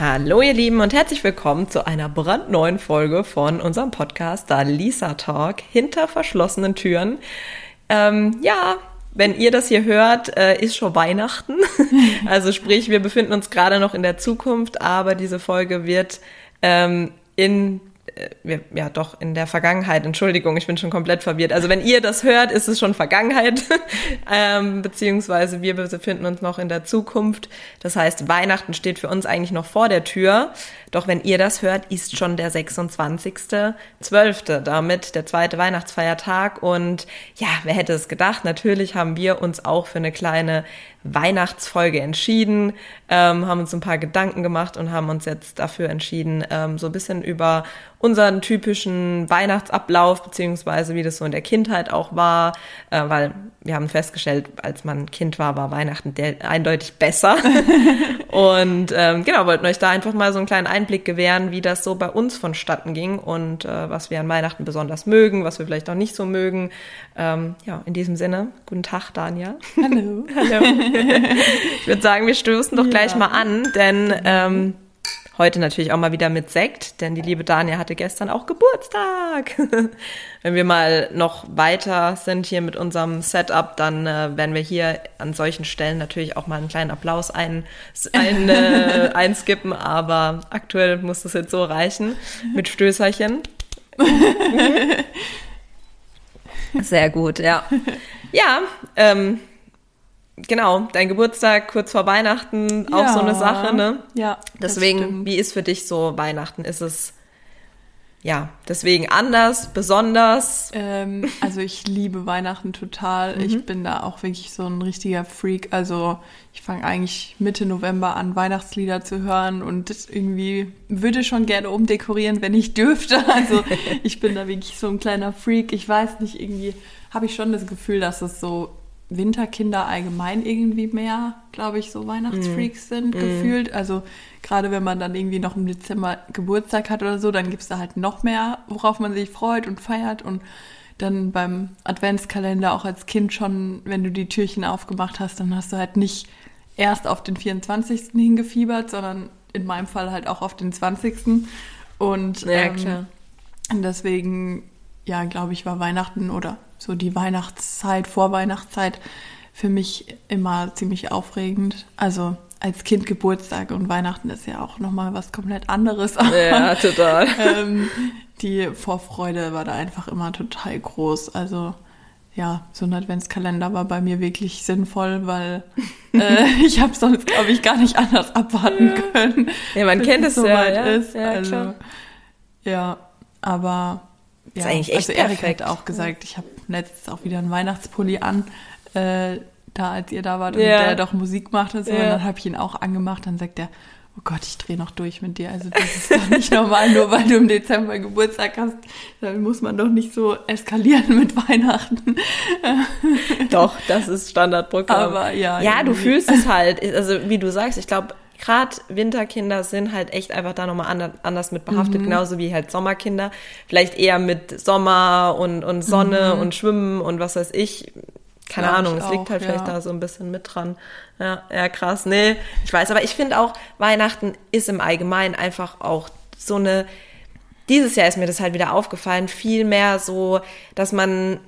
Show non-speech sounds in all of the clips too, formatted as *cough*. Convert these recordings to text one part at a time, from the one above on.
Hallo ihr Lieben und herzlich willkommen zu einer brandneuen Folge von unserem Podcast Da Lisa Talk hinter verschlossenen Türen. Ähm, ja, wenn ihr das hier hört, äh, ist schon Weihnachten. *laughs* also sprich, wir befinden uns gerade noch in der Zukunft, aber diese Folge wird ähm, in äh, ja doch in der Vergangenheit, Entschuldigung, ich bin schon komplett verwirrt. Also wenn ihr das hört, ist es schon Vergangenheit, *laughs* ähm, beziehungsweise wir befinden uns noch in der Zukunft. Das heißt, Weihnachten steht für uns eigentlich noch vor der Tür. Doch wenn ihr das hört, ist schon der 26.12. damit der zweite Weihnachtsfeiertag. Und ja, wer hätte es gedacht? Natürlich haben wir uns auch für eine kleine Weihnachtsfolge entschieden, ähm, haben uns ein paar Gedanken gemacht und haben uns jetzt dafür entschieden, ähm, so ein bisschen über unseren typischen Weihnachtsablauf, beziehungsweise wie das so in der Kindheit auch war, äh, weil wir haben festgestellt, als man Kind war, war Weihnachten eindeutig besser. *laughs* und ähm, genau, wollten euch da einfach mal so einen kleinen Einblick gewähren, wie das so bei uns vonstatten ging und äh, was wir an Weihnachten besonders mögen, was wir vielleicht auch nicht so mögen. Ähm, ja, in diesem Sinne, guten Tag, Dania. Hallo. *laughs* Hallo. *laughs* ich würde sagen, wir stoßen doch ja. gleich mal an, denn ähm, Heute natürlich auch mal wieder mit Sekt, denn die liebe Dania hatte gestern auch Geburtstag. *laughs* Wenn wir mal noch weiter sind hier mit unserem Setup, dann äh, werden wir hier an solchen Stellen natürlich auch mal einen kleinen Applaus ein, ein, *laughs* äh, einskippen, aber aktuell muss das jetzt so reichen mit Stößerchen. *laughs* Sehr gut, ja. Ja, ähm, genau, dein Geburtstag kurz vor Weihnachten, auch ja, so eine Sache, ne? Ja. Deswegen, wie ist für dich so Weihnachten? Ist es ja, deswegen anders, besonders. Ähm, also ich liebe Weihnachten total. Mhm. Ich bin da auch wirklich so ein richtiger Freak. Also ich fange eigentlich Mitte November an, Weihnachtslieder zu hören und irgendwie würde schon gerne umdekorieren, wenn ich dürfte. *laughs* Also ich bin da wirklich so ein kleiner Freak. Ich weiß nicht, irgendwie habe ich schon das Gefühl, dass es so Winterkinder allgemein irgendwie mehr, glaube ich, so Weihnachtsfreaks mm. sind, mm. gefühlt. Also gerade wenn man dann irgendwie noch im Dezember Geburtstag hat oder so, dann gibt es da halt noch mehr, worauf man sich freut und feiert. Und dann beim Adventskalender auch als Kind schon, wenn du die Türchen aufgemacht hast, dann hast du halt nicht erst auf den 24. hingefiebert, sondern in meinem Fall halt auch auf den 20. Und ja, ähm, deswegen, ja, glaube ich, war Weihnachten oder so die Weihnachtszeit, Vorweihnachtszeit für mich immer ziemlich aufregend. Also als Kind Geburtstag und Weihnachten ist ja auch nochmal was komplett anderes. Ja, *laughs* total. ähm, die Vorfreude war da einfach immer total groß. Also ja, so ein Adventskalender war bei mir wirklich sinnvoll, weil *laughs* äh, ich habe sonst, glaube ich, gar nicht anders abwarten können. Ja, man kennt es so ja, weit ja. ist. Ja, also, ja, aber ja, ist eigentlich echt also Erik hat auch gesagt, ich habe letztens auch wieder einen Weihnachtspulli an, äh, da als ihr da wart und ja. der doch Musik macht und so. Ja. Und dann habe ich ihn auch angemacht. Dann sagt er, oh Gott, ich drehe noch durch mit dir. Also das ist doch nicht *laughs* normal, nur weil du im Dezember Geburtstag hast. Dann muss man doch nicht so eskalieren mit *laughs* Weihnachten. Doch, das ist Standardprogramm. Aber ja. Ja, irgendwie. du fühlst es halt. Also wie du sagst, ich glaube, gerade Winterkinder sind halt echt einfach da nochmal anders mit behaftet, mhm. genauso wie halt Sommerkinder. Vielleicht eher mit Sommer und, und Sonne mhm. und Schwimmen und was weiß ich. Keine Glaub Ahnung, es liegt halt ja. vielleicht da so ein bisschen mit dran. Ja, ja, krass. Nee, ich weiß, aber ich finde auch, Weihnachten ist im Allgemeinen einfach auch so eine, dieses Jahr ist mir das halt wieder aufgefallen, viel mehr so, dass man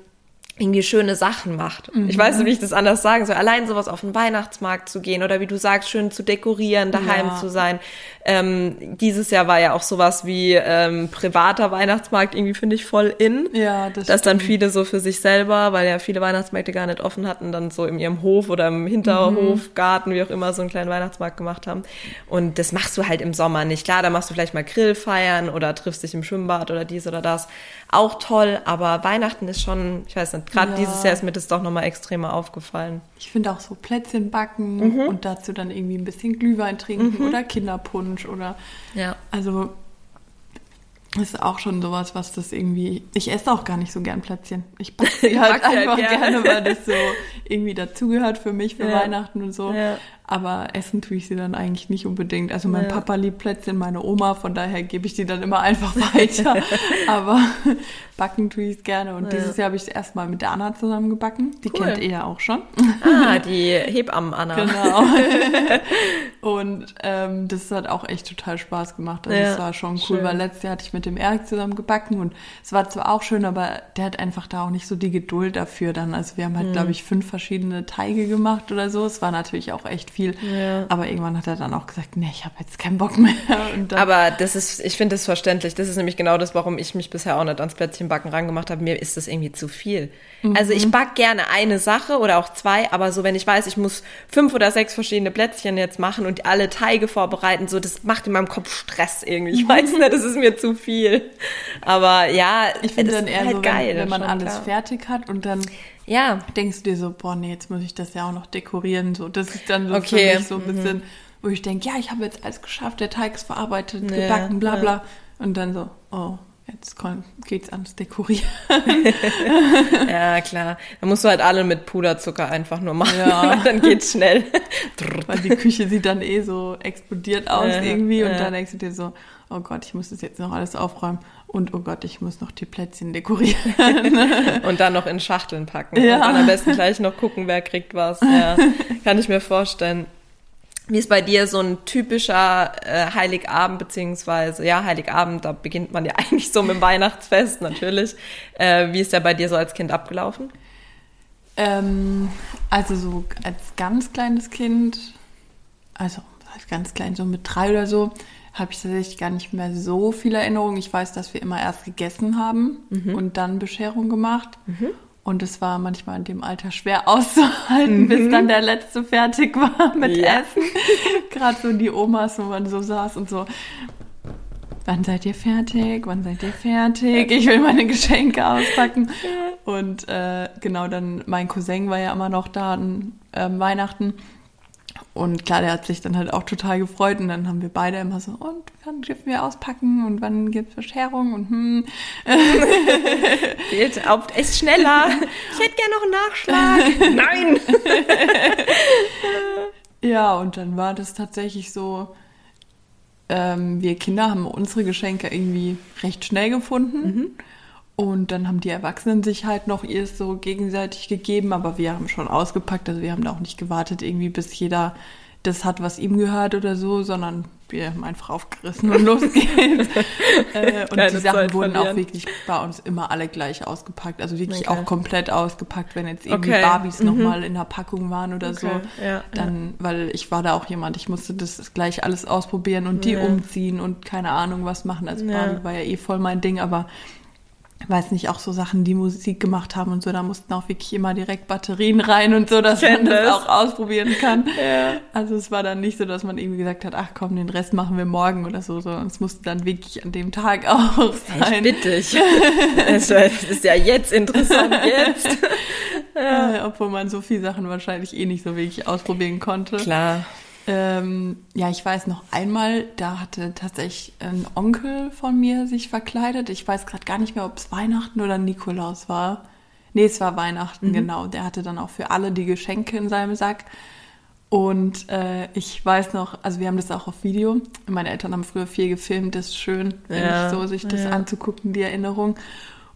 irgendwie schöne Sachen macht. Mhm. Ich weiß nicht, wie ich das anders sagen soll. Allein sowas auf den Weihnachtsmarkt zu gehen oder wie du sagst, schön zu dekorieren, daheim ja. zu sein. Ähm, dieses Jahr war ja auch sowas wie ähm, privater Weihnachtsmarkt irgendwie finde ich voll in. Ja, das Dass dann viele so für sich selber, weil ja viele Weihnachtsmärkte gar nicht offen hatten, dann so in ihrem Hof oder im Hinterhof, mhm. Garten, wie auch immer, so einen kleinen Weihnachtsmarkt gemacht haben. Und das machst du halt im Sommer nicht. Klar, da machst du vielleicht mal Grill feiern oder triffst dich im Schwimmbad oder dies oder das. Auch toll, aber Weihnachten ist schon, ich weiß nicht, gerade ja. dieses Jahr ist mir das doch nochmal extremer aufgefallen. Ich finde auch so Plätzchen backen mhm. und dazu dann irgendwie ein bisschen Glühwein trinken mhm. oder Kinderpunsch oder ja. Also ist auch schon sowas, was das irgendwie. Ich esse auch gar nicht so gern Plätzchen. Ich *laughs* backe sie halt einfach halt gerne. gerne, weil das so irgendwie dazugehört für mich für ja. Weihnachten und so. Ja. Aber essen tue ich sie dann eigentlich nicht unbedingt. Also mein ja. Papa liebt Plätzchen, meine Oma, von daher gebe ich die dann immer einfach *laughs* weiter. Aber *laughs* backen tue ich es gerne. Und ja. dieses Jahr habe ich es erstmal mit der Anna zusammen gebacken. Die cool. kennt ihr ja auch schon. Ah, *laughs* die Hebammen-Anna. Genau. Und ähm, das hat auch echt total Spaß gemacht. Also es war schon cool, schön. weil letztes Jahr hatte ich mit dem Erik zusammen gebacken und es war zwar auch schön, aber der hat einfach da auch nicht so die Geduld dafür dann. Also wir haben halt, mhm. glaube ich, fünf verschiedene Teige gemacht oder so. Es war natürlich auch echt viel. Ja. Aber irgendwann hat er dann auch gesagt, nee, ich habe jetzt keinen Bock mehr. *laughs* aber das ist, ich finde das verständlich. Das ist nämlich genau das, warum ich mich bisher auch nicht ans Plätzchenbacken rangemacht habe. Mir ist das irgendwie zu viel. Mhm. Also ich back gerne eine Sache oder auch zwei, aber so wenn ich weiß, ich muss fünf oder sechs verschiedene Plätzchen jetzt machen und alle Teige vorbereiten, so das macht in meinem Kopf Stress irgendwie. Ich weiß *laughs* nicht, das ist mir zu viel. Aber ja, ich finde dann eher halt so, geil, wenn, wenn man alles klar. fertig hat und dann ja. denkst du dir so, boah, nee, jetzt muss ich das ja auch noch dekorieren. So, das ist dann so okay. für mich so ein mhm. bisschen, wo ich denke, ja, ich habe jetzt alles geschafft, der Teig ist verarbeitet, ja, gebacken, bla bla. Ja. Und dann so, oh, Jetzt geht's ans Dekorieren. *laughs* *laughs* ja, klar. Da musst du halt alle mit Puderzucker einfach nur machen. Ja. *laughs* dann geht's schnell. Weil die Küche sieht dann eh so explodiert aus ja, irgendwie. Und dann denkst du dir so, oh Gott, ich muss das jetzt noch alles aufräumen. Und oh Gott, ich muss noch die Plätzchen dekorieren. *laughs* und dann noch in Schachteln packen. Ja. Und dann am besten gleich noch gucken, wer kriegt was. Ja, *laughs* kann ich mir vorstellen. Wie ist bei dir so ein typischer äh, Heiligabend, beziehungsweise, ja, Heiligabend, da beginnt man ja *laughs* eigentlich so mit dem Weihnachtsfest, natürlich. Äh, wie ist der bei dir so als Kind abgelaufen? Ähm, also so als ganz kleines Kind, also als ganz klein, so mit drei oder so, habe ich tatsächlich gar nicht mehr so viele Erinnerungen. Ich weiß, dass wir immer erst gegessen haben mhm. und dann Bescherung gemacht. Mhm. Und es war manchmal in dem Alter schwer *laughs* auszuhalten, mhm. bis dann der letzte fertig war mit ja. Essen. *laughs* Gerade so die Omas, wo man so saß und so, wann seid ihr fertig? Wann seid ihr fertig? Ich will meine Geschenke auspacken. Und äh, genau, dann mein Cousin war ja immer noch da an äh, Weihnachten. Und klar, der hat sich dann halt auch total gefreut und dann haben wir beide immer so, und wann dürfen wir auspacken und wann gibt es Bescherung und hm. *laughs* Geht auf, ist schneller. Ich hätte gerne noch einen Nachschlag. *laughs* Nein! *laughs* ja, und dann war das tatsächlich so, ähm, wir Kinder haben unsere Geschenke irgendwie recht schnell gefunden. Mhm. Und dann haben die Erwachsenen sich halt noch ihr so gegenseitig gegeben, aber wir haben schon ausgepackt, also wir haben da auch nicht gewartet, irgendwie bis jeder das hat, was ihm gehört oder so, sondern wir haben einfach aufgerissen und *laughs* los geht's. äh, und Keine die Sachen Zeit wurden verlieren. auch wirklich bei uns immer alle gleich ausgepackt, also wirklich okay. auch komplett ausgepackt, wenn jetzt irgendwie okay. Barbies mhm. nochmal in der Packung waren oder okay. so. Ja, dann, ja. weil ich war da auch jemand, ich musste das gleich alles ausprobieren und die ja. umziehen und keine Ahnung was machen. Also Barbie war ja eh voll mein Ding, aber weiß nicht, auch so Sachen, die Musik gemacht haben und so, da mussten auch wirklich immer direkt Batterien rein und so, dass man das, auch ausprobieren kann. Ja. Also es war dann nicht so, dass man irgendwie gesagt hat, ach komm, den Rest machen wir morgen oder so, sondern es musste dann wirklich an dem Tag *laughs* auch sein. Ich *laughs* bitte dich. Das ist ja jetzt interessant, jetzt. Ja. *laughs* Äh, obwohl man so viele Sachen wahrscheinlich eh nicht so wirklich ausprobieren konnte. Klar. Ähm, ja, ich weiß noch einmal, da hatte tatsächlich ein Onkel von mir sich verkleidet. Ich weiß gerade gar nicht mehr, ob es Weihnachten oder Nikolaus war. Nee, es war Weihnachten, mhm. genau. Der hatte dann auch für alle die Geschenke in seinem Sack. Und äh, ich weiß noch, also wir haben das auch auf Video. Meine Eltern haben früher viel gefilmt, das ist schön, ja, so sich das ja. anzugucken, die Erinnerung.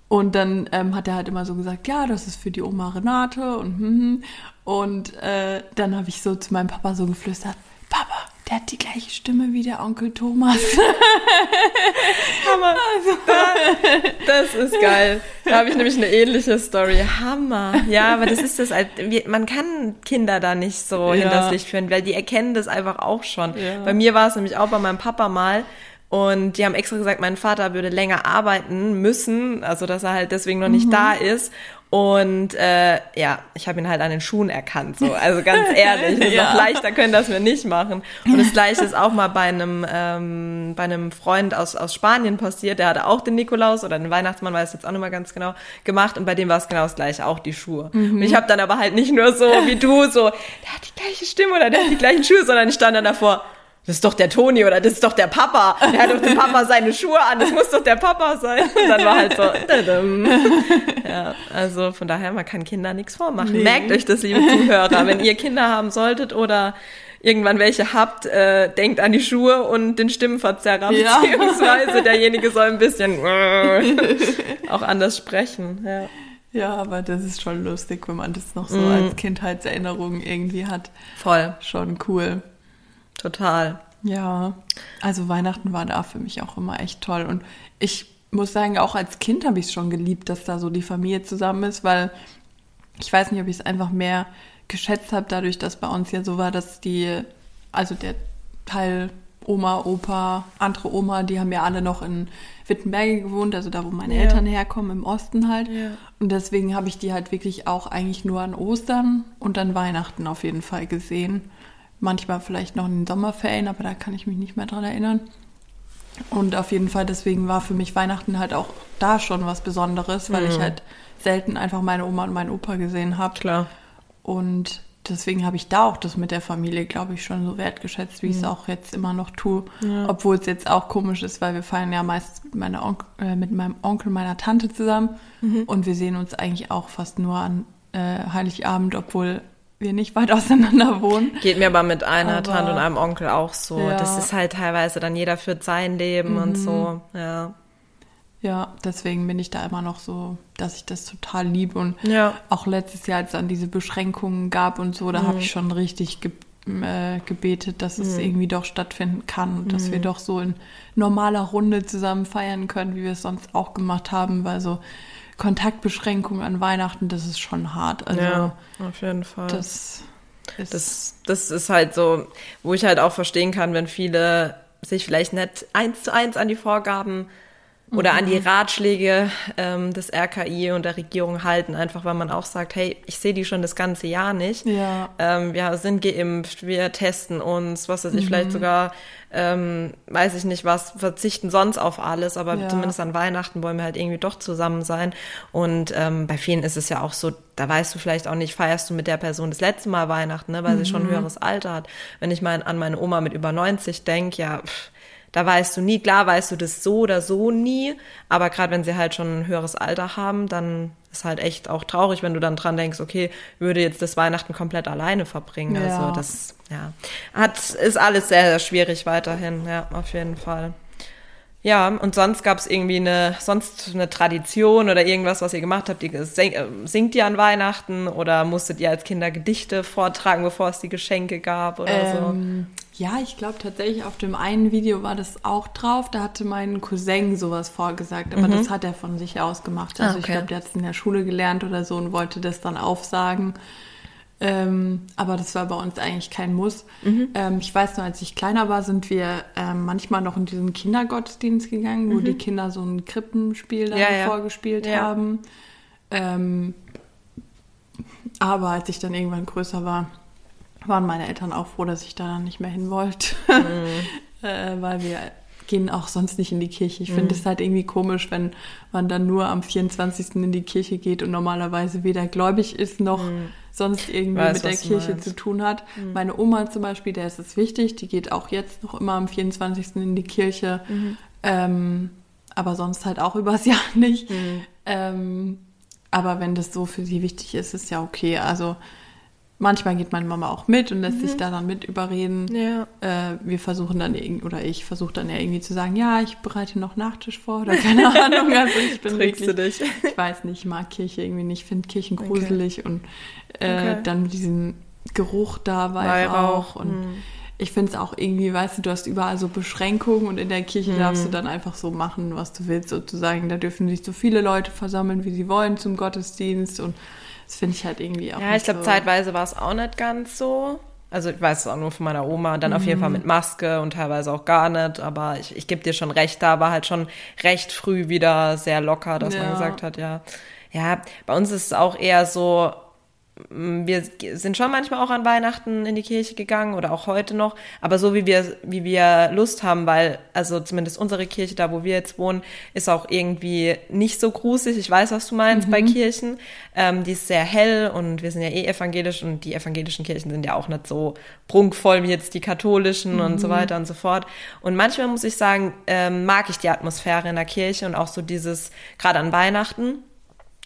Und dann ähm, hat er halt immer so gesagt, ja, das ist für die Oma Renate und hm, hm. Und äh, dann habe ich so zu meinem Papa so geflüstert, hat die gleiche Stimme wie der Onkel Thomas. *laughs* Hammer. Also. Das ist geil. Da habe ich nämlich eine ähnliche Story. Hammer. Ja, aber das ist das, man kann Kinder da nicht so ja. hinters Licht führen, weil die erkennen das einfach auch schon. Ja. Bei mir war es nämlich auch bei meinem Papa mal. Und die haben extra gesagt, mein Vater würde länger arbeiten müssen, also dass er halt deswegen noch nicht mhm. da ist. Und äh, ja, ich habe ihn halt an den Schuhen erkannt. So. *laughs* Also ganz ehrlich, *laughs* ja. noch leichter können das wir nicht machen. Und das gleiche ist auch mal bei einem, ähm, bei einem Freund aus, aus Spanien passiert. Der hatte auch den Nikolaus oder den Weihnachtsmann, weiß jetzt auch nicht mal ganz genau, gemacht. Und bei dem war es genau das gleiche, auch die Schuhe. Mhm. Und ich habe dann aber halt nicht nur so wie du, so, der hat die gleiche Stimme oder der hat die gleichen Schuhe, sondern ich stand dann davor, das ist doch der Toni oder das ist doch der Papa. Der hat doch dem Papa seine Schuhe an, das muss doch der Papa sein. Und dann war halt so, ja, also von daher, man kann Kindern nichts vormachen. Nee. Merkt euch das, liebe Zuhörer, wenn ihr Kinder haben solltet oder irgendwann welche habt, äh, denkt an die Schuhe und den Stimmenverzerrer, Ja. beziehungsweise derjenige soll ein bisschen *laughs* auch anders sprechen. Ja. Ja, aber das ist schon lustig, wenn man das noch so Mhm. als Kindheitserinnerung irgendwie hat. Voll, Schon cool. Total. Ja, also Weihnachten war da für mich auch immer echt toll. Und ich muss sagen, auch als Kind habe ich es schon geliebt, dass da so die Familie zusammen ist, weil ich weiß nicht, ob ich es einfach mehr geschätzt habe, dadurch, dass bei uns ja so war, dass die, also der Teil Oma, Opa, andere Oma, die haben ja alle noch in Wittenberge gewohnt, also da, wo meine Ja. Eltern herkommen, im Osten halt. Ja. Und deswegen habe ich die halt wirklich auch eigentlich nur an Ostern und an Weihnachten auf jeden Fall gesehen. Manchmal vielleicht noch in den Sommerferien, aber da kann ich mich nicht mehr dran erinnern. Und auf jeden Fall, deswegen war für mich Weihnachten halt auch da schon was Besonderes, weil ich halt selten einfach meine Oma und meinen Opa gesehen habe. Klar. Und deswegen habe ich da auch das mit der Familie, glaube ich, schon so wertgeschätzt, wie ich es auch jetzt immer noch tue. Obwohl es jetzt auch komisch ist, weil wir feiern ja meist äh, mit meinem Onkel, meiner Tante zusammen. Und wir sehen uns eigentlich auch fast nur an äh, Heiligabend, obwohl wir nicht weit *laughs* auseinander wohnen. Geht mir aber mit einer Aber- Tante und einem Onkel auch so. Ja. Das ist halt teilweise dann jeder führt sein Leben und so. Ja. Ja, deswegen bin ich da immer noch so, dass ich das total liebe. Und Ja. auch letztes Jahr, als es dann diese Beschränkungen gab und so, da habe ich schon richtig ge äh, gebetet, dass es irgendwie doch stattfinden kann und dass wir doch so in normaler Runde zusammen feiern können, wie wir es sonst auch gemacht haben, weil so Kontaktbeschränkungen an Weihnachten, das ist schon hart. Also ja, auf jeden Fall. das ist Das, das ist halt so, wo ich halt auch verstehen kann, wenn viele sich vielleicht nicht eins zu eins an die Vorgaben oder an die Mhm. Ratschläge ähm, des RKI und der Regierung halten, einfach weil man auch sagt, hey, ich sehe die schon das ganze Jahr nicht. Ja. Ähm, wir sind geimpft, wir testen uns, was weiß ich, Mhm. vielleicht sogar, ähm, weiß ich nicht was, verzichten sonst auf alles, aber Ja. zumindest an Weihnachten wollen wir halt irgendwie doch zusammen sein. Und ähm, bei vielen ist es ja auch so, da weißt du vielleicht auch nicht, feierst du mit der Person das letzte Mal Weihnachten, ne, weil sie Mhm. schon ein höheres Alter hat. Wenn ich mal an meine Oma mit über 90 denke, ja, pff, da weißt du nie, klar weißt du das so oder so nie, aber gerade wenn sie halt schon ein höheres Alter haben, dann ist halt echt auch traurig, wenn du dann dran denkst, okay, würde jetzt das Weihnachten komplett alleine verbringen. Ja. Also das, ja, hat, ist alles sehr, sehr schwierig weiterhin, ja, auf jeden Fall. Ja, und sonst gab es irgendwie eine, sonst eine Tradition oder irgendwas, was ihr gemacht habt. Ihr sing, äh, singt ihr an Weihnachten oder musstet ihr als Kinder Gedichte vortragen, bevor es die Geschenke gab oder Ähm, ja, ich glaube tatsächlich auf dem einen Video war das auch drauf. Da hatte mein Cousin sowas vorgesagt, aber das hat er von sich aus gemacht. Also Mhm. Ah, okay. ich glaube, der hat es in der Schule gelernt oder so und wollte das dann aufsagen. Ähm, aber das war bei uns eigentlich kein Muss. Mhm. Ähm, ich weiß nur, als ich kleiner war, sind wir ähm, manchmal noch in diesen Kindergottesdienst gegangen, wo die Kinder so ein Krippenspiel dann Mhm. Ja, ja. vorgespielt Ja. haben. Ähm, aber als ich dann irgendwann größer war, waren meine Eltern auch froh, dass ich da dann nicht mehr hin wollte. *laughs* äh, weil wir gehen auch sonst nicht in die Kirche. Ich Mhm. finde es halt irgendwie komisch, wenn man dann nur am 24. in die Kirche geht und normalerweise weder gläubig ist noch sonst irgendwie Mhm. Weiß, mit der Kirche meinst. Mhm. zu tun hat. Meine Oma zum Beispiel, der ist es wichtig, die geht auch jetzt noch immer am 24. in die Kirche. Mhm. Ähm, aber sonst halt auch *laughs* übers Jahr nicht. Mhm. Ähm, aber wenn das so für sie wichtig ist, ist ja okay. Also manchmal geht meine Mama auch mit und lässt sich da dann mit überreden. Ja. Äh, wir versuchen dann oder ich versuche dann ja irgendwie zu sagen, ja, ich bereite noch Nachtisch vor oder keine *laughs* Ahnung. Also ich bin Trägst du wirklich, dich? ich weiß nicht, ich mag Kirche irgendwie nicht, finde Kirchen gruselig und äh, Okay. dann mit diesem Geruch da, Weihrauch, Weihrauch und ich finde es auch irgendwie, weißt du, du hast überall so Beschränkungen und in der Kirche darfst du dann einfach so machen, was du willst, sozusagen. Da dürfen sich so viele Leute versammeln, wie sie wollen zum Gottesdienst und das finde ich halt irgendwie auch Ja, ich glaube, so. zeitweise war es auch nicht ganz so. Also ich weiß es auch nur von meiner Oma, dann auf jeden Mhm. Fall mit Maske und teilweise auch gar nicht. Aber ich, ich gebe dir schon recht, da war halt schon recht früh wieder sehr locker, dass man Ja. gesagt hat, ja. Ja, bei uns ist es auch eher so, wir sind schon manchmal auch an Weihnachten in die Kirche gegangen oder auch heute noch, aber so wie wir, wie wir Lust haben, weil, also zumindest unsere Kirche, da wo wir jetzt wohnen, ist auch irgendwie nicht so gruselig. Ich weiß, was du meinst bei Kirchen. Ähm, die ist sehr hell und wir sind ja eh evangelisch und die evangelischen Kirchen sind ja auch nicht so prunkvoll wie jetzt die katholischen und so weiter und so fort. Und manchmal muss ich sagen, ähm, mag ich die Atmosphäre in der Kirche und auch so dieses, gerade an Weihnachten,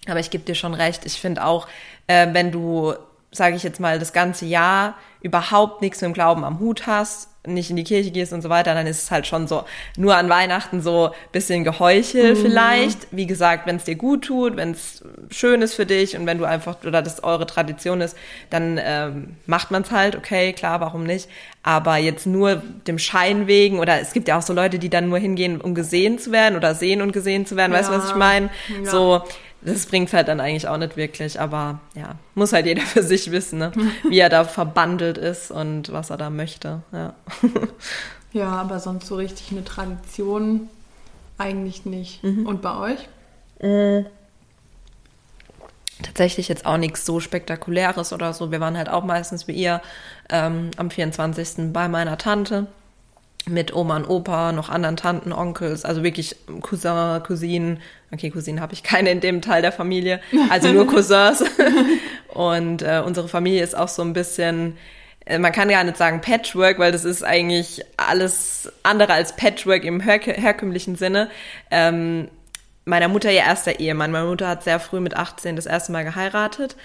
aber ich gebe dir schon recht, ich finde auch, äh, wenn du sage ich jetzt mal, das ganze Jahr überhaupt nichts mit dem Glauben am Hut hast, nicht in die Kirche gehst und so weiter, dann ist es halt schon so nur an Weihnachten so bisschen Geheuchel mhm. vielleicht. Wie gesagt, wenn es dir gut tut, wenn es schön ist für dich und wenn du einfach oder das eure Tradition ist, dann ähm, macht man es halt. Okay, klar, warum nicht? Aber jetzt nur dem Schein wegen oder es gibt ja auch so Leute, die dann nur hingehen, um gesehen zu werden oder sehen und gesehen zu werden. Ja. Weißt du, was ich meine? Ja. So das bringt halt dann eigentlich auch nicht wirklich, aber ja, muss halt jeder *laughs* für sich wissen, ne? wie er da verbandelt ist und was er da möchte. Ja. *laughs* ja, aber sonst so richtig eine Tradition eigentlich nicht. Mhm. Und bei euch? Mhm. Tatsächlich jetzt auch nichts so Spektakuläres oder so. Wir waren halt auch meistens wie ihr ähm, am 24. bei meiner Tante mit Oma und Opa, noch anderen Tanten, Onkels, also wirklich Cousin, Cousinen. Okay, Cousinen habe ich keine in dem Teil der Familie, also nur *laughs* Cousins. und äh, unsere Familie ist auch so ein bisschen, äh, man kann gar nicht sagen Patchwork, weil das ist eigentlich alles andere als Patchwork im her herkömmlichen Sinne. Ähm, meiner Mutter ihr erster Ehemann. Meine Mutter hat sehr früh mit 18 das erste Mal geheiratet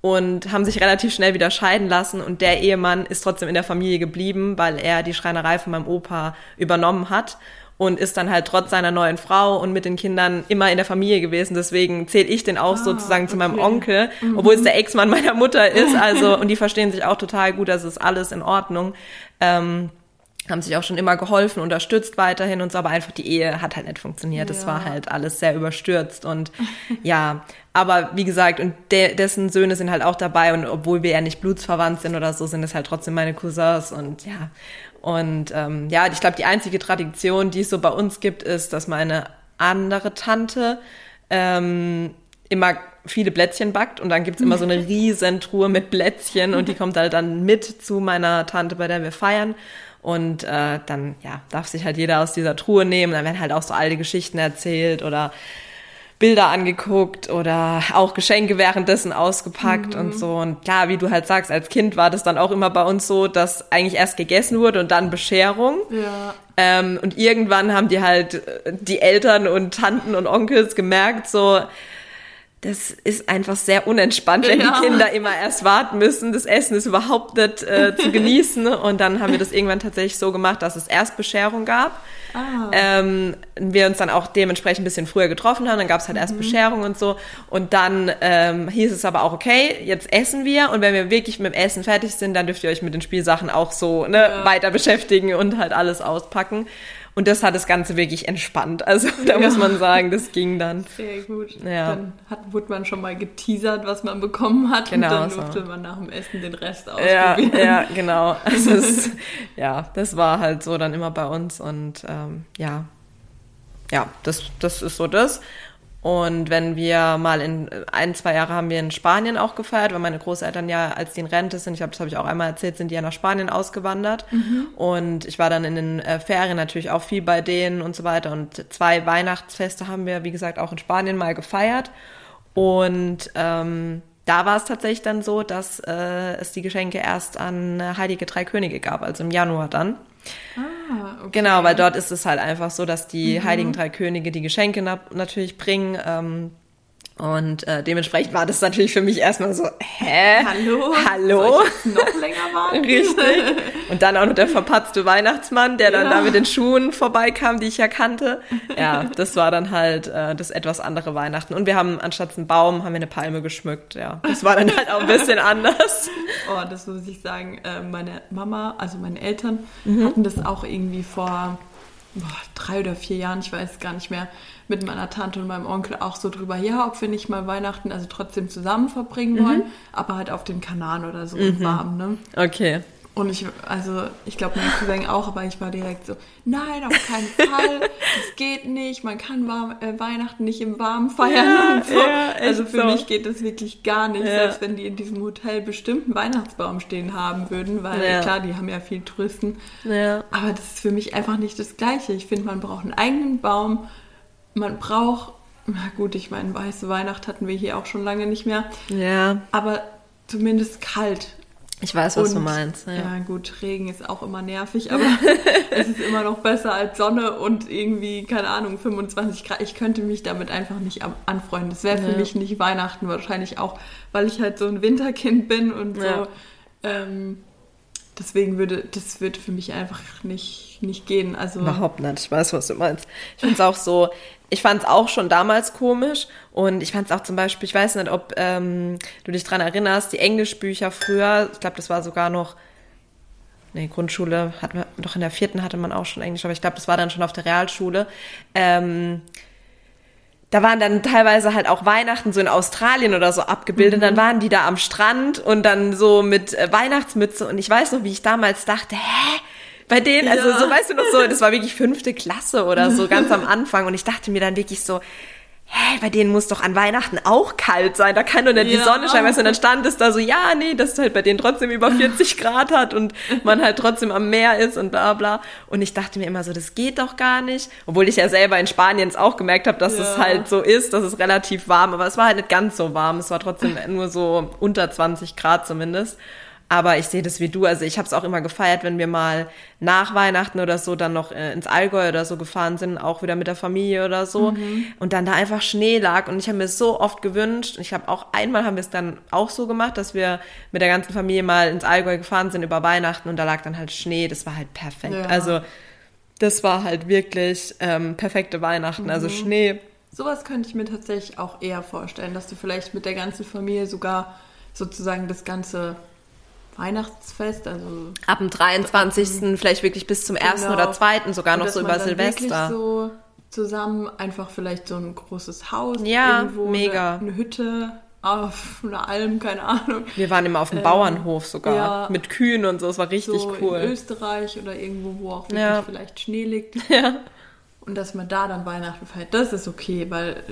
und haben sich relativ schnell wieder scheiden lassen und der Ehemann ist trotzdem in der Familie geblieben, weil er die Schreinerei von meinem Opa übernommen hat und ist dann halt trotz seiner neuen Frau und mit den Kindern immer in der Familie gewesen. Deswegen zähle ich den auch ah, sozusagen okay. zu meinem Onkel, mhm. obwohl es der Ex-Mann meiner Mutter ist. Also und die verstehen sich auch total gut, das ist alles in Ordnung. Ähm, haben sich auch schon immer geholfen, unterstützt weiterhin und so, aber einfach die Ehe hat halt nicht funktioniert. Es war halt alles sehr überstürzt und *laughs* ja, aber wie gesagt, und de dessen Söhne sind halt auch dabei und obwohl wir ja nicht blutsverwandt sind oder so, sind es halt trotzdem meine Cousins und ja. Und ähm, ja, ich glaube, die einzige Tradition, die es so bei uns gibt, ist, dass meine andere Tante ähm, immer viele Plätzchen backt und dann gibt's immer so eine *laughs* riesen Truhe mit Plätzchen und die kommt halt dann mit zu meiner Tante, bei der wir feiern. Und äh, dann ja, darf sich halt jeder aus dieser Truhe nehmen. Dann werden halt auch so alte Geschichten erzählt oder Bilder angeguckt oder auch Geschenke währenddessen ausgepackt mhm. und so. Und klar, wie du halt sagst, als Kind war das dann auch immer bei uns so, dass eigentlich erst gegessen wurde und dann Bescherung. Ja. Ähm, und irgendwann haben die halt äh, die Eltern und Tanten und Onkels gemerkt, so, das ist einfach sehr unentspannt, wenn ja. die Kinder immer erst warten müssen. Das Essen ist überhaupt nicht äh, zu *laughs* genießen. Und dann haben wir das irgendwann tatsächlich so gemacht, dass es erst Bescherung gab. Ah. Ähm, wir uns dann auch dementsprechend ein bisschen früher getroffen haben. Dann gab es halt erst mhm. Bescherung und so. Und dann ähm, hieß es aber auch, okay, jetzt essen wir. Und wenn wir wirklich mit dem Essen fertig sind, dann dürft ihr euch mit den Spielsachen auch so ne, ja. weiter beschäftigen und halt alles auspacken. Und das hat das Ganze wirklich entspannt. Also da ja. muss man sagen, das ging dann. Sehr gut. Ja. Dann hat, wurde man schon mal geteasert, was man bekommen hat. Genau, und dann durfte so. man nach dem Essen den Rest ausprobieren. Ja, ja genau. *laughs* Also es, ja, das war halt so dann immer bei uns. Und ähm, ja, ja, das, das ist so das. Und wenn wir mal in ein, zwei Jahre haben wir in Spanien auch gefeiert, weil meine Großeltern ja, als die in Rente sind, ich glaube, das habe ich auch einmal erzählt, sind die ja nach Spanien ausgewandert. Mhm. Und ich war dann in den äh, Ferien natürlich auch viel bei denen und so weiter. Und zwei Weihnachtsfeste haben wir, wie gesagt, auch in Spanien mal gefeiert. Und ähm, da war es tatsächlich dann so, dass äh, es die Geschenke erst an äh, Heilige Drei Könige gab, also im Januar dann. Ah, okay. Genau, weil dort ist es halt einfach so, dass die mhm. Heiligen Drei Könige die Geschenke na natürlich bringen. Ähm, und äh, dementsprechend war das natürlich für mich erstmal so, hä? Hallo? Hallo? noch länger warten? Richtig. Und dann auch noch der verpatzte Weihnachtsmann, der dann ja. da mit den Schuhen vorbeikam, die ich ja kannte. Ja, das war dann halt äh, das etwas andere Weihnachten. Und wir haben anstatt einen Baum, haben wir eine Palme geschmückt, ja. Das war dann halt auch ein bisschen anders. Oh, das muss ich sagen. Äh, meine Mama, also meine Eltern, mhm. hatten das auch irgendwie vor boah, drei oder vier Jahren, ich weiß gar nicht mehr, mit meiner Tante und meinem Onkel auch so drüber, ja, ob wir nicht mal Weihnachten also trotzdem zusammen verbringen wollen, mhm. aber halt auf den Kanaren oder so mhm. warm, ne? Okay. Und ich, also ich glaube, mein Cousin auch, aber ich war direkt so, nein, auf keinen Fall, das geht nicht, man kann warm, äh, Weihnachten nicht im Warmen feiern ja, und so. Ja, also für so. mich geht das wirklich gar nicht, ja. selbst wenn die in diesem Hotel bestimmten Weihnachtsbaum stehen haben würden, weil ja. klar, die haben ja viel Touristen. Aber das ist für mich einfach nicht das Gleiche. Ich finde, man braucht einen eigenen Baum, man braucht, na gut, ich meine, weiße Weihnacht hatten wir hier auch schon lange nicht mehr. Ja. Aber zumindest kalt. Ich weiß, was Und, du meinst. Ja. Ja. gut, Regen ist auch immer nervig, aber *laughs* es ist immer noch besser als Sonne und irgendwie, keine Ahnung, 25 Grad. Ich könnte mich damit einfach nicht anfreunden. Das wäre für Ja. mich nicht Weihnachten wahrscheinlich auch, weil ich halt so ein Winterkind bin und so. Ja. Ähm, deswegen würde, das würde für mich einfach nicht, nicht gehen. Also Überhaupt nicht. Ich weiß, was du meinst. Ich finde es auch so, ich fand es auch schon damals komisch und ich fand es auch zum Beispiel, ich weiß nicht, ob ähm, du dich dran erinnerst, die Englischbücher früher, ich glaube, das war sogar noch, nee, Grundschule, hat man, doch in der vierten hatte man auch schon Englisch, aber ich glaube, das war dann schon auf der Realschule. Ähm, da waren dann teilweise halt auch Weihnachten so in Australien oder so abgebildet. Dann waren die da am Strand und dann so mit äh, Weihnachtsmütze. Und ich weiß noch, wie ich damals dachte, hä? Bei denen, also Ja. so weißt du noch so, das war wirklich fünfte Klasse oder so, ganz am *laughs* Anfang. Und ich dachte mir dann wirklich so, hä, bei denen muss doch an Weihnachten auch kalt sein. Da kann doch nicht die Ja. Sonne scheinen. Weißt du, und dann stand es da so, ja, nee, dass es halt bei denen trotzdem über *laughs* 40 Grad hat und man halt trotzdem am Meer ist und bla bla. Und ich dachte mir immer so, das geht doch gar nicht. Obwohl ich ja selber in Spanien auch gemerkt habe, dass Ja. es halt so ist, dass es relativ warm, aber es war halt nicht ganz so warm. Es war trotzdem nur so unter 20 Grad zumindest. Aber ich sehe das wie du. Also ich habe es auch immer gefeiert, wenn wir mal nach Weihnachten oder so dann noch äh, ins Allgäu oder so gefahren sind, auch wieder mit der Familie oder so. Und dann da einfach Schnee lag. Und ich habe mir so oft gewünscht, und ich habe auch einmal haben wir es dann auch so gemacht, dass wir mit der ganzen Familie mal ins Allgäu gefahren sind über Weihnachten und da lag dann halt Schnee. Das war halt perfekt. Ja. Also das war halt wirklich ähm, perfekte Weihnachten. Also Schnee. sowas könnte ich mir tatsächlich auch eher vorstellen, dass du vielleicht mit der ganzen Familie sogar sozusagen das ganze Weihnachtsfest, also Ab dem 23. vielleicht wirklich bis zum 1. Genau. oder 2. sogar Und noch so über Silvester. Wirklich so zusammen einfach vielleicht so ein großes Haus, Ja, irgendwo mega. Eine, eine Hütte auf einer Alm, keine Ahnung. Wir waren immer auf dem Ähm, Bauernhof sogar. ja. Mit Kühen und so. Es war richtig so cool. in Österreich oder irgendwo, wo auch wirklich Ja. vielleicht Schnee liegt. *laughs* Ja. Und dass man da dann Weihnachten feiert, das ist okay, weil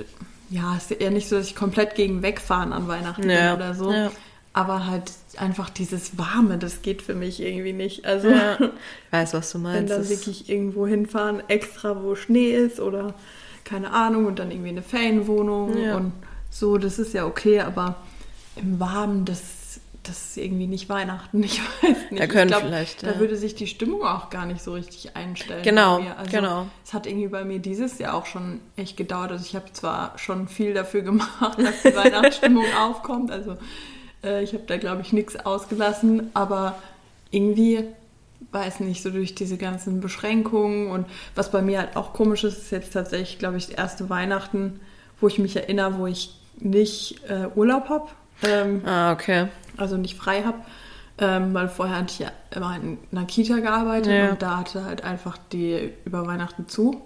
ja, es ist ja nicht so, dass ich komplett gegen wegfahren an Weihnachten Ja, bin oder so. Aber halt einfach dieses Warme, das geht für mich irgendwie nicht. Also ja. Ich *laughs* weiß, was du wenn meinst. dann Das- wirklich irgendwo hinfahren, extra wo Schnee ist oder keine Ahnung und dann irgendwie eine Ferienwohnung Ja. und so, das ist ja okay, aber im Warmen, das, das ist irgendwie nicht Weihnachten, *laughs* ich weiß nicht. Da können glaub, vielleicht, Da ja. würde sich die Stimmung auch gar nicht so richtig einstellen. Genau, bei mir. Also, genau. Es hat irgendwie bei mir dieses Jahr auch schon echt gedauert. Also ich habe zwar schon viel dafür *laughs* gemacht, dass die Weihnachtsstimmung aufkommt, also äh, ich habe da glaube ich nichts ausgelassen, aber irgendwie weiß nicht, so durch diese ganzen Beschränkungen und was bei mir halt auch komisch ist, ist jetzt tatsächlich, glaube ich, das erste Weihnachten, wo ich mich erinnere, wo ich nicht äh, Urlaub habe, ähm, ah, okay. also nicht frei habe, ähm, weil vorher hatte ich ja immer in einer Kita gearbeitet Ja. und da hatte halt einfach die über Weihnachten zu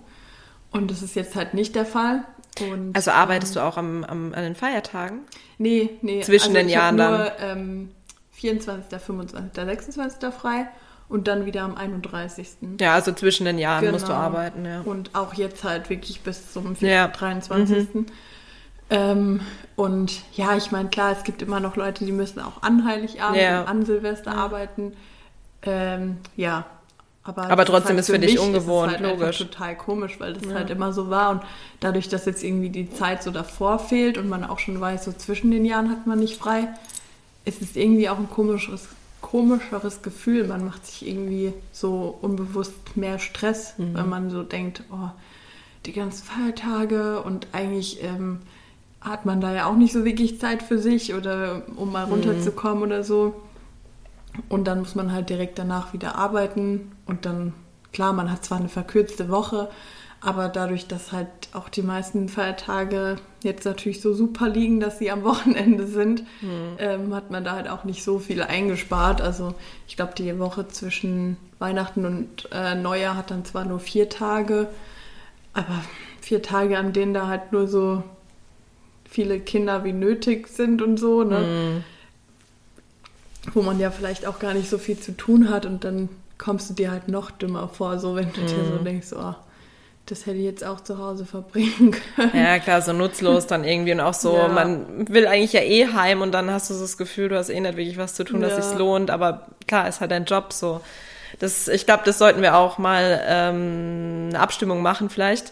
und das ist jetzt halt nicht der Fall. Und, Also arbeitest du auch am, am, an den Feiertagen? Nee, nee. Zwischen also den Jahren nur, Ähm, 24., 25., 26. frei und dann wieder am 31. Ja, also zwischen den Jahren musst du Genau. arbeiten, ja. Und auch jetzt halt wirklich bis zum Ja. Mhm. 23. Ähm, und ja, ich meine, klar, es gibt immer noch Leute, die müssen auch an Heiligabend Ja. und an Silvester arbeiten. Ähm, ja. Aber, Aber trotzdem ist für dich mich ungewohnt, es halt logisch. total komisch, weil das halt immer so war. Und dadurch, dass jetzt irgendwie die Zeit so davor fehlt und man auch schon weiß, so zwischen den Jahren hat man nicht frei, ist es irgendwie auch ein komischeres, komischeres Gefühl. Man macht sich irgendwie so unbewusst mehr Stress, Mhm. weil man so denkt, oh, die ganzen Feiertage und eigentlich ähm, hat man da ja auch nicht so wirklich Zeit für sich oder um mal runterzukommen oder so. Und dann muss man halt direkt danach wieder arbeiten und dann, klar, man hat zwar eine verkürzte Woche, aber dadurch, dass halt auch die meisten Feiertage jetzt natürlich so super liegen, dass sie am *laughs* Wochenende sind, ähm, hat man da halt auch nicht so viel eingespart. Also ich glaube, die Woche zwischen Weihnachten und äh, Neujahr hat dann zwar nur vier Tage, aber vier Tage, an denen da halt nur so viele Kinder wie nötig sind und so, ne? Wo man ja vielleicht auch gar nicht so viel zu tun hat und dann kommst du dir halt noch dümmer vor, so wenn du dir so denkst, oh, das hätte ich jetzt auch zu Hause verbringen *laughs* können. Ja, klar, so nutzlos dann irgendwie und auch so, Ja. man will eigentlich ja eh heim und dann hast du so das Gefühl, du hast eh nicht wirklich was zu tun, dass Ja. sich's lohnt, aber klar, ist halt dein Job so. Das, ich glaube, das sollten wir auch mal ähm, eine Abstimmung machen vielleicht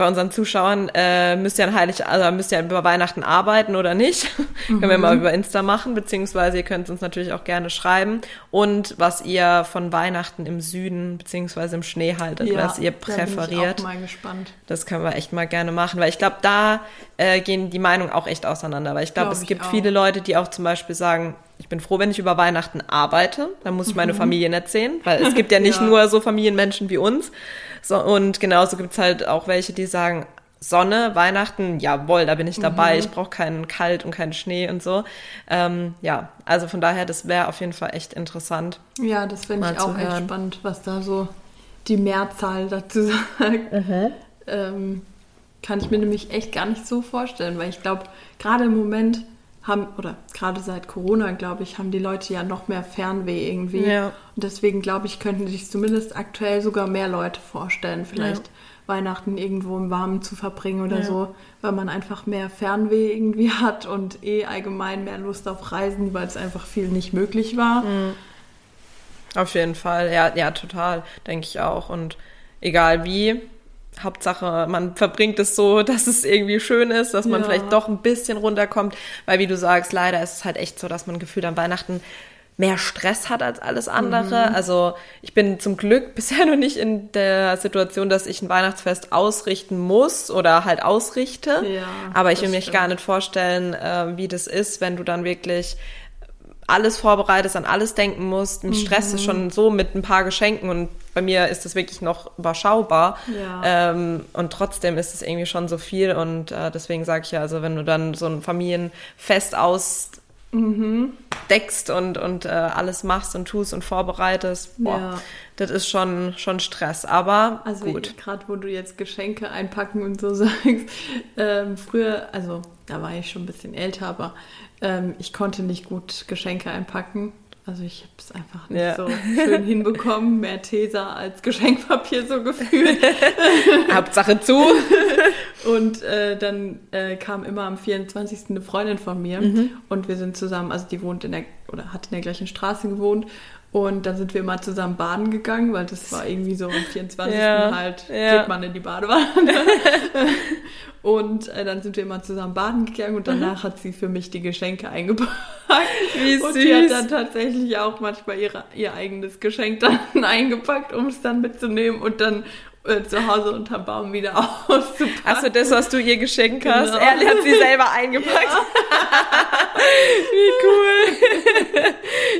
bei unseren Zuschauern, äh, müsst ihr an Heilig, also müsst ihr über Weihnachten arbeiten oder nicht. Mhm. *laughs* Können wir mal über Insta machen, beziehungsweise ihr könnt uns natürlich auch gerne schreiben. Und was ihr von Weihnachten im Süden, beziehungsweise im Schnee haltet, ja, was ihr präferiert. Bin ich auch mal gespannt. Das können wir echt mal gerne machen, weil ich glaube, da äh, gehen die Meinungen auch echt auseinander. Weil ich glaube, glaub es gibt auch. viele Leute, die auch zum Beispiel sagen, ich bin froh, wenn ich über Weihnachten arbeite. Dann muss ich meine mhm. Familie nicht sehen, weil es gibt ja nicht *laughs* ja. nur so Familienmenschen wie uns. So, und genauso gibt's halt auch welche, die sagen, Sonne, Weihnachten, jawohl, da bin ich dabei. Mhm. Ich brauche keinen Kalt und keinen Schnee und so. Ähm, ja, also von daher, das wäre auf jeden Fall echt interessant. Ja, das finde ich auch echt spannend, was da so die Mehrzahl dazu *laughs* sagt. Mhm. Ähm, kann ich mir nämlich echt gar nicht so vorstellen, weil ich glaube, gerade im Moment haben, oder gerade seit Corona, glaube ich, haben die Leute ja noch mehr Fernweh irgendwie. Ja. Und deswegen, glaube ich, könnten sich zumindest aktuell sogar mehr Leute vorstellen, vielleicht ja. Weihnachten irgendwo im Warmen zu verbringen oder ja. so, weil man einfach mehr Fernweh irgendwie *laughs* hat und eh allgemein mehr Lust auf Reisen, weil es einfach viel nicht möglich war. Mhm. Auf jeden Fall, ja, ja, total, denke ich auch. Und egal wie, Hauptsache, man verbringt es so, *laughs* dass es irgendwie schön ist, dass man ja. vielleicht doch ein bisschen runterkommt, weil wie du sagst, leider ist es halt echt so, dass man gefühlt an Weihnachten mehr Stress hat als alles andere. Mhm. Also ich bin zum Glück *laughs* bisher noch nicht in der Situation, dass ich ein Weihnachtsfest ausrichten muss oder halt ausrichte. Ja, Aber ich will mir gar nicht vorstellen, äh, wie das ist, wenn du dann wirklich alles vorbereitest, an alles denken musst. Mich mhm. stresst es schon so mit ein paar Geschenken und bei mir ist das wirklich noch überschaubar. Ja. Ähm, und trotzdem ist es irgendwie schon so viel und äh, deswegen sage ich ja, also wenn du dann so ein Familienfest aus mhm. deckst und, und äh, alles machst und tust und vorbereitest, boah, ja. Das ist schon, schon Stress. Aber also gut. Gerade wo du jetzt Geschenke einpacken und so *laughs* sagst, ähm, früher, also da war ich schon ein bisschen älter, aber ähm, ich konnte nicht gut Geschenke einpacken. Also ich habe es einfach nicht ja. so schön hinbekommen. Mehr Tesa als Geschenkpapier so gefühlt. *laughs* Hauptsache zu. *laughs* und äh, dann äh, kam immer am 24. eine Freundin von mir mhm. und wir sind zusammen, also die wohnt in der, oder hat in der gleichen Straße gewohnt und dann sind wir immer zusammen baden gegangen, weil das war irgendwie so am 24. Ja, halt, ja. geht man in die Badewanne. *laughs* und äh, dann sind wir immer zusammen baden gegangen und danach mhm. hat sie für mich die Geschenke eingepackt. Wie süß. Und sie hat dann tatsächlich auch manchmal ihre, ihr eigenes Geschenk dann *laughs* eingepackt, um es dann mitzunehmen und dann äh, zu Hause unterm Baum wieder *laughs* auszupacken. Also das, was du ihr geschenkt hast, genau. er hat sie selber eingepackt. Ja. Wie cool.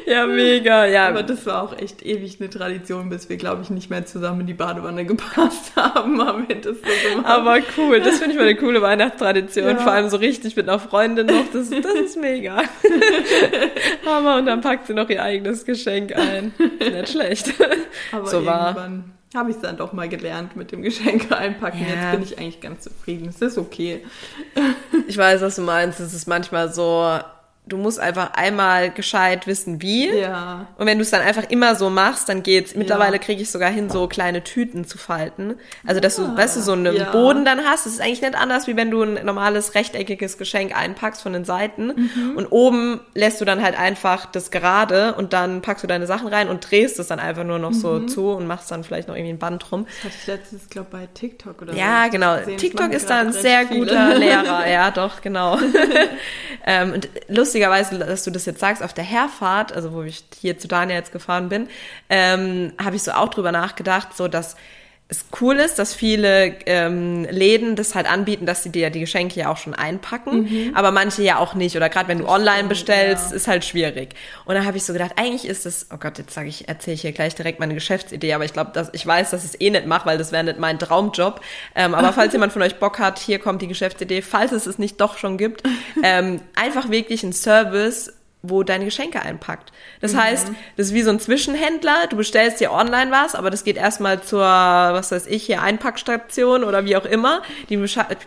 ja, mega. Ja. Aber das war auch echt ewig eine Tradition, bis wir, glaube ich, nicht mehr zusammen in die Badewanne gepasst *laughs* haben. Haben wir das so gemacht. Aber cool, das finde ich mal eine coole Weihnachtstradition. Ja. Vor allem so richtig mit einer Freundin noch. Das, das ist mega. *laughs* Hammer. Und dann packt sie noch ihr eigenes Geschenk ein. Nicht schlecht. Aber so war habe ich es dann doch mal gelernt mit dem Geschenke einpacken. Ja. Jetzt bin ich eigentlich ganz zufrieden. Es ist okay. Ich weiß, was du meinst. Es ist manchmal so, du musst einfach einmal gescheit wissen, wie. Ja. Und wenn du es dann einfach immer so machst, dann geht's. Mittlerweile ja. kriege ich sogar hin, so kleine Tüten zu falten. Also, dass du, ah, weißt du, so einen ja. Boden dann hast. Das ist eigentlich nicht anders, wie wenn du ein normales rechteckiges Geschenk einpackst von den Seiten. Mhm. Und oben lässt du dann halt einfach das gerade und dann packst du deine Sachen rein und drehst es dann einfach nur noch mhm. so zu und machst dann vielleicht noch irgendwie ein Band drum. Das hatte ich letztens, glaube bei TikTok oder Ja, so genau. TikTok ist da ein sehr viele. guter Lehrer. *laughs* Ja, doch, genau. *laughs* ähm, und lustig lustigerweise, dass du das jetzt sagst, auf der Herfahrt, also wo ich hier zu Daniel jetzt gefahren bin, ähm, habe ich so auch drüber nachgedacht, so dass es cool ist, dass viele ähm, Läden das halt anbieten, dass sie dir die Geschenke ja auch schon einpacken, mhm. aber manche ja auch nicht. Oder gerade wenn du online bestellst, ja. ist halt schwierig. Und dann habe ich so gedacht, eigentlich ist es, oh Gott, jetzt sage ich, erzähle ich hier gleich direkt meine Geschäftsidee, aber ich glaube, dass ich weiß, dass ich es eh nicht mache, weil das wäre nicht mein Traumjob. Ähm, aber falls *laughs* jemand von euch Bock hat, hier kommt die Geschäftsidee, falls es es nicht doch schon gibt, ähm, einfach wirklich ein Service wo deine Geschenke einpackt. Das mhm. heißt, das ist wie so ein Zwischenhändler. Du bestellst dir online was, aber das geht erstmal zur, was weiß ich, hier Einpackstation oder wie auch immer. Die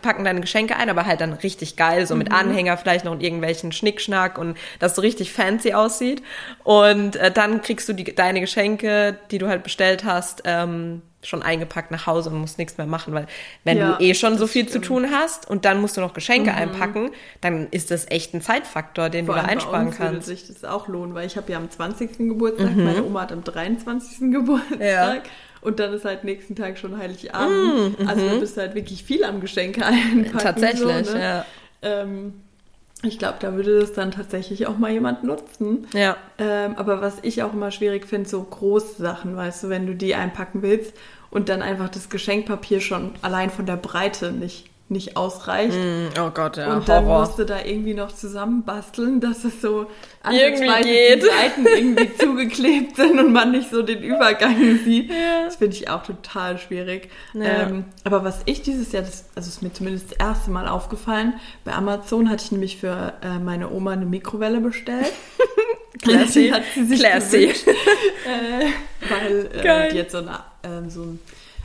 packen deine Geschenke ein, aber halt dann richtig geil, so mit mhm. Anhänger vielleicht noch und irgendwelchen Schnickschnack und das so richtig fancy aussieht. Und äh, dann kriegst du die, deine Geschenke, die du halt bestellt hast, ähm, schon eingepackt nach Hause und musst nichts mehr machen, weil wenn ja, du eh schon so viel stimmt. zu tun hast und dann musst du noch Geschenke mhm. einpacken, dann ist das echt ein Zeitfaktor, den Vor du da einsparen bei uns kannst. würde sich das auch lohnen, weil ich habe ja am 20. Geburtstag, mhm. meine Oma hat am 23. *laughs* Geburtstag. Ja. und dann ist halt nächsten Tag schon Heiligabend. Mm, also da bist du halt wirklich viel am Geschenke *laughs* einpacken. Tatsächlich, so, ne? ja. Ähm, ich glaube, da würde das dann tatsächlich auch mal jemand nutzen. Ja. Ähm, aber was ich auch immer schwierig finde, so große Sachen, weißt du, wenn du die einpacken willst und dann einfach das Geschenkpapier schon allein von der Breite nicht nicht ausreicht. Mm, oh Gott, ja. Und dann Horror. musst du da irgendwie noch zusammenbasteln, dass es so Irgendwie geht. die Seiten irgendwie *laughs* zugeklebt sind und man nicht so den Übergang sieht. Ja. Das finde ich auch total schwierig. Ja. Ähm, aber was ich dieses Jahr, das, also ist mir zumindest das erste Mal aufgefallen, bei Amazon hatte ich nämlich für äh, meine Oma eine Mikrowelle bestellt. *laughs* Classy. Die hat sie sich Classy. gewünscht, *laughs* äh, weil äh, die hat so, eine, ähm, so einen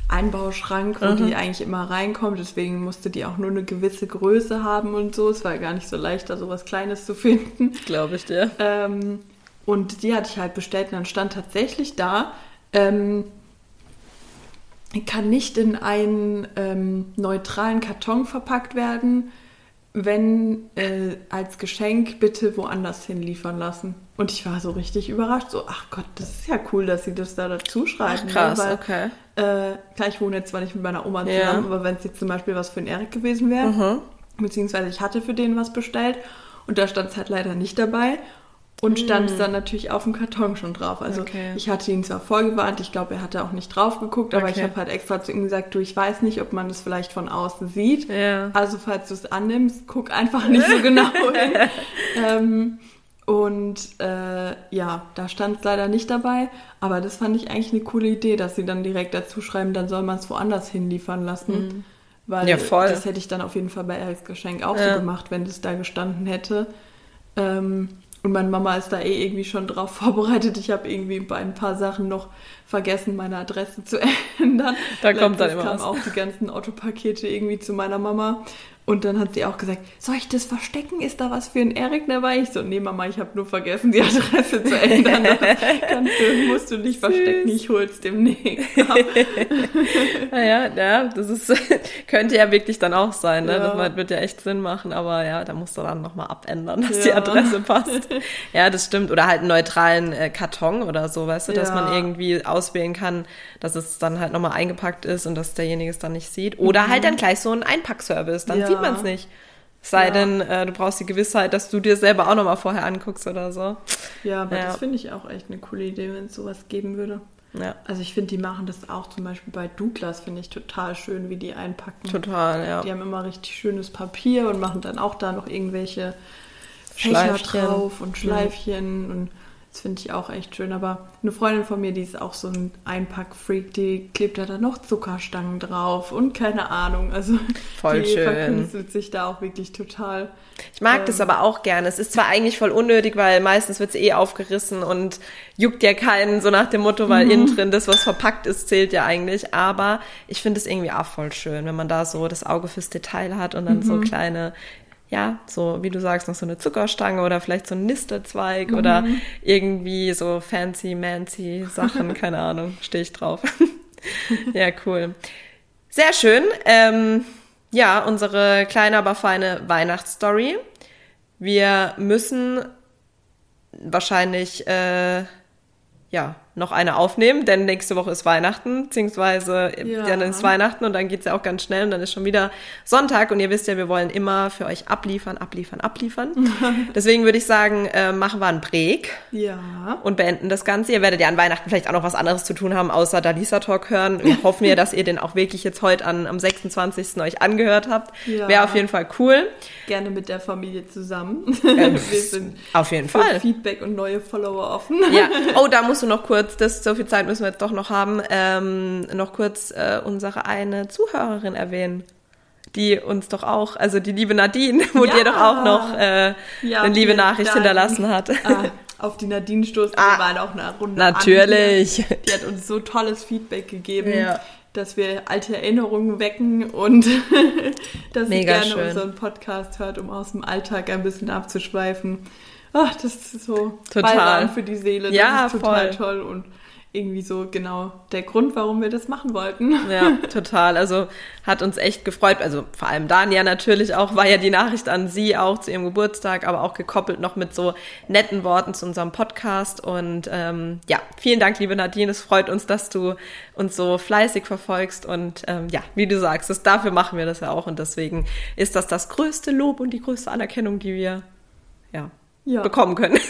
Einbauschrank, wo Mhm. die eigentlich immer reinkommt. Deswegen musste die auch nur eine gewisse Größe haben und so. Es war gar nicht so leicht, da sowas Kleines zu *laughs* finden. Glaube ich dir. Ähm, und die hatte ich halt bestellt und dann stand tatsächlich da, ähm, kann nicht in einen ähm, neutralen Karton verpackt werden, wenn äh, als Geschenk bitte woanders hinliefern lassen. Und ich war so richtig überrascht, so, ach Gott, das ist ja cool, dass sie das da dazu schreiben. Ach, krass, ne? weil, okay. äh, klar, ich wohne jetzt zwar nicht mit meiner Oma Ja. zusammen, aber wenn es jetzt zum Beispiel was für einen Erik gewesen wäre, Mhm. beziehungsweise ich hatte für den was bestellt und da stand es halt leider nicht dabei und stand es dann natürlich auf dem Karton schon drauf. Also Hm. Okay. ich hatte ihn zwar vorgewarnt, ich glaube, er hatte auch nicht drauf geguckt, aber ich Okay. habe halt extra zu ihm gesagt, du, ich weiß nicht, ob man das vielleicht von außen sieht. Ja. Also falls du es annimmst, guck einfach nicht so *laughs* genau hin. *laughs* ähm, und äh, ja, da stand es leider nicht dabei, aber das fand ich eigentlich eine coole Idee, dass sie dann direkt dazu schreiben, dann soll man es woanders hinliefern lassen. Weil Hm. Ja, voll. das hätte ich dann auf jeden Fall bei Eriks Geschenk auch Ja. so gemacht, wenn das da gestanden hätte. Ähm, und meine Mama ist da eh irgendwie schon drauf *laughs* vorbereitet. Ich habe irgendwie bei ein paar Sachen noch vergessen, meine Adresse zu *laughs* ändern. Da kommt dann immer kamen was. auch die ganzen Autopakete irgendwie zu meiner Mama. Und dann hat sie auch gesagt, soll ich das verstecken? Ist da was für einen Erik dabei? Ich so, nee Mama, ich habe nur vergessen, die Adresse zu ändern. Das kannst du, musst du nicht verstecken, ich hol's demnächst ab. *laughs* Naja, ja, das ist, *laughs* könnte ja wirklich dann auch sein, ne? Ja. Das wird- ja echt Sinn machen, aber ja, da musst du dann nochmal abändern, dass Ja. die Adresse passt. ja, das stimmt. Oder halt einen neutralen äh, Karton oder so, weißt du, dass man irgendwie auswählen kann, dass es dann halt nochmal eingepackt ist und dass derjenige es dann nicht sieht. Oder halt dann gleich so ein Einpackservice, dann Mhm. Ja. sieht man es nicht. Es sei Ja. denn, äh, du brauchst die Gewissheit, dass du dir selber auch nochmal vorher anguckst oder so. Ja, aber Ja. das finde ich auch echt eine coole Idee, wenn es sowas geben würde. Ja, Also ich finde, die machen das auch zum Beispiel bei Douglas, finde ich total schön, wie die einpacken. total, ja. Die haben immer richtig schönes Papier und machen dann auch da noch irgendwelche Fächer drauf und Schleifchen und das finde ich auch echt schön. Aber eine Freundin von mir, die ist auch so ein Einpackfreak, die klebt da dann noch Zuckerstangen drauf und keine Ahnung. Also Voll die schön. verkünstelt sich da auch wirklich total. Ich mag das aber auch gerne. Es ist zwar eigentlich voll unnötig, weil meistens wird es eh aufgerissen und juckt ja keinen, so nach dem Motto, weil innen drin das, was verpackt ist, zählt ja eigentlich. Aber ich finde es irgendwie auch voll schön, wenn man da so das Auge fürs Detail hat und dann so kleine, ja, so wie du sagst, noch so eine Zuckerstange oder vielleicht so ein Nistelzweig oder irgendwie so fancy, mancy Sachen, *laughs* keine Ahnung, stehe ich drauf. *laughs* ja, cool. Sehr schön. Ähm, ja, unsere kleine, aber feine Weihnachtsstory. Wir müssen wahrscheinlich äh, ja noch eine aufnehmen, denn nächste Woche ist Weihnachten, beziehungsweise Ja. dann ist Weihnachten und dann geht's ja auch ganz schnell und dann ist schon wieder Sonntag und ihr wisst ja, wir wollen immer für euch abliefern, abliefern, abliefern. *laughs* Deswegen würde ich sagen, äh, machen wir einen Break Ja. und beenden das Ganze. Ihr werdet ja an Weihnachten vielleicht auch noch was anderes zu tun haben, außer Dalisa Talk hören. Wir *laughs* hoffen ja, dass ihr den auch wirklich jetzt heute an, am 26. euch angehört habt. Ja. Wäre auf jeden Fall cool. Gerne mit der Familie zusammen. Ähm, *laughs* Wir sind Auf jeden Fall. Feedback und neue Follower offen. Ja. Oh, da musst du noch kurz, das, so viel Zeit müssen wir jetzt doch noch haben, ähm, noch kurz äh, unsere eine Zuhörerin erwähnen. Die uns doch auch, also die liebe Nadine, wo Ja. dir doch auch noch äh, Ja, eine liebe Nachricht Dank. hinterlassen hat. Ah, auf die Nadine stoßen Ah, wir waren auch eine Runde natürlich. an. Die hat uns so tolles Feedback gegeben, Ja. dass wir alte Erinnerungen wecken und *laughs* dass Mega sie gerne schön. unseren Podcast hört, um aus dem Alltag ein bisschen abzuschweifen. Ach, das ist so Total. Balsam für die Seele. Ja, das ist total voll. toll und irgendwie so genau der Grund, warum wir das machen wollten. Ja, total. Also hat uns echt gefreut. Also vor allem Dania natürlich auch, war ja die Nachricht an sie auch zu ihrem Geburtstag, aber auch gekoppelt noch mit so netten Worten zu unserem Podcast. Und ähm, ja, vielen Dank, liebe Nadine. Es freut uns, dass du uns so fleißig verfolgst. Und ähm, ja, wie du sagst, das, dafür machen wir das ja auch. Und deswegen ist das das größte Lob und die größte Anerkennung, die wir ja, ja. bekommen können.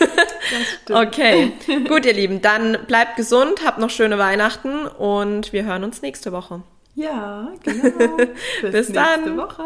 okay, gut, ihr Lieben, dann bleibt gesund, habt noch schöne Weihnachten und wir hören uns nächste Woche. Ja, genau. *laughs* Bis, Bis dann. Woche.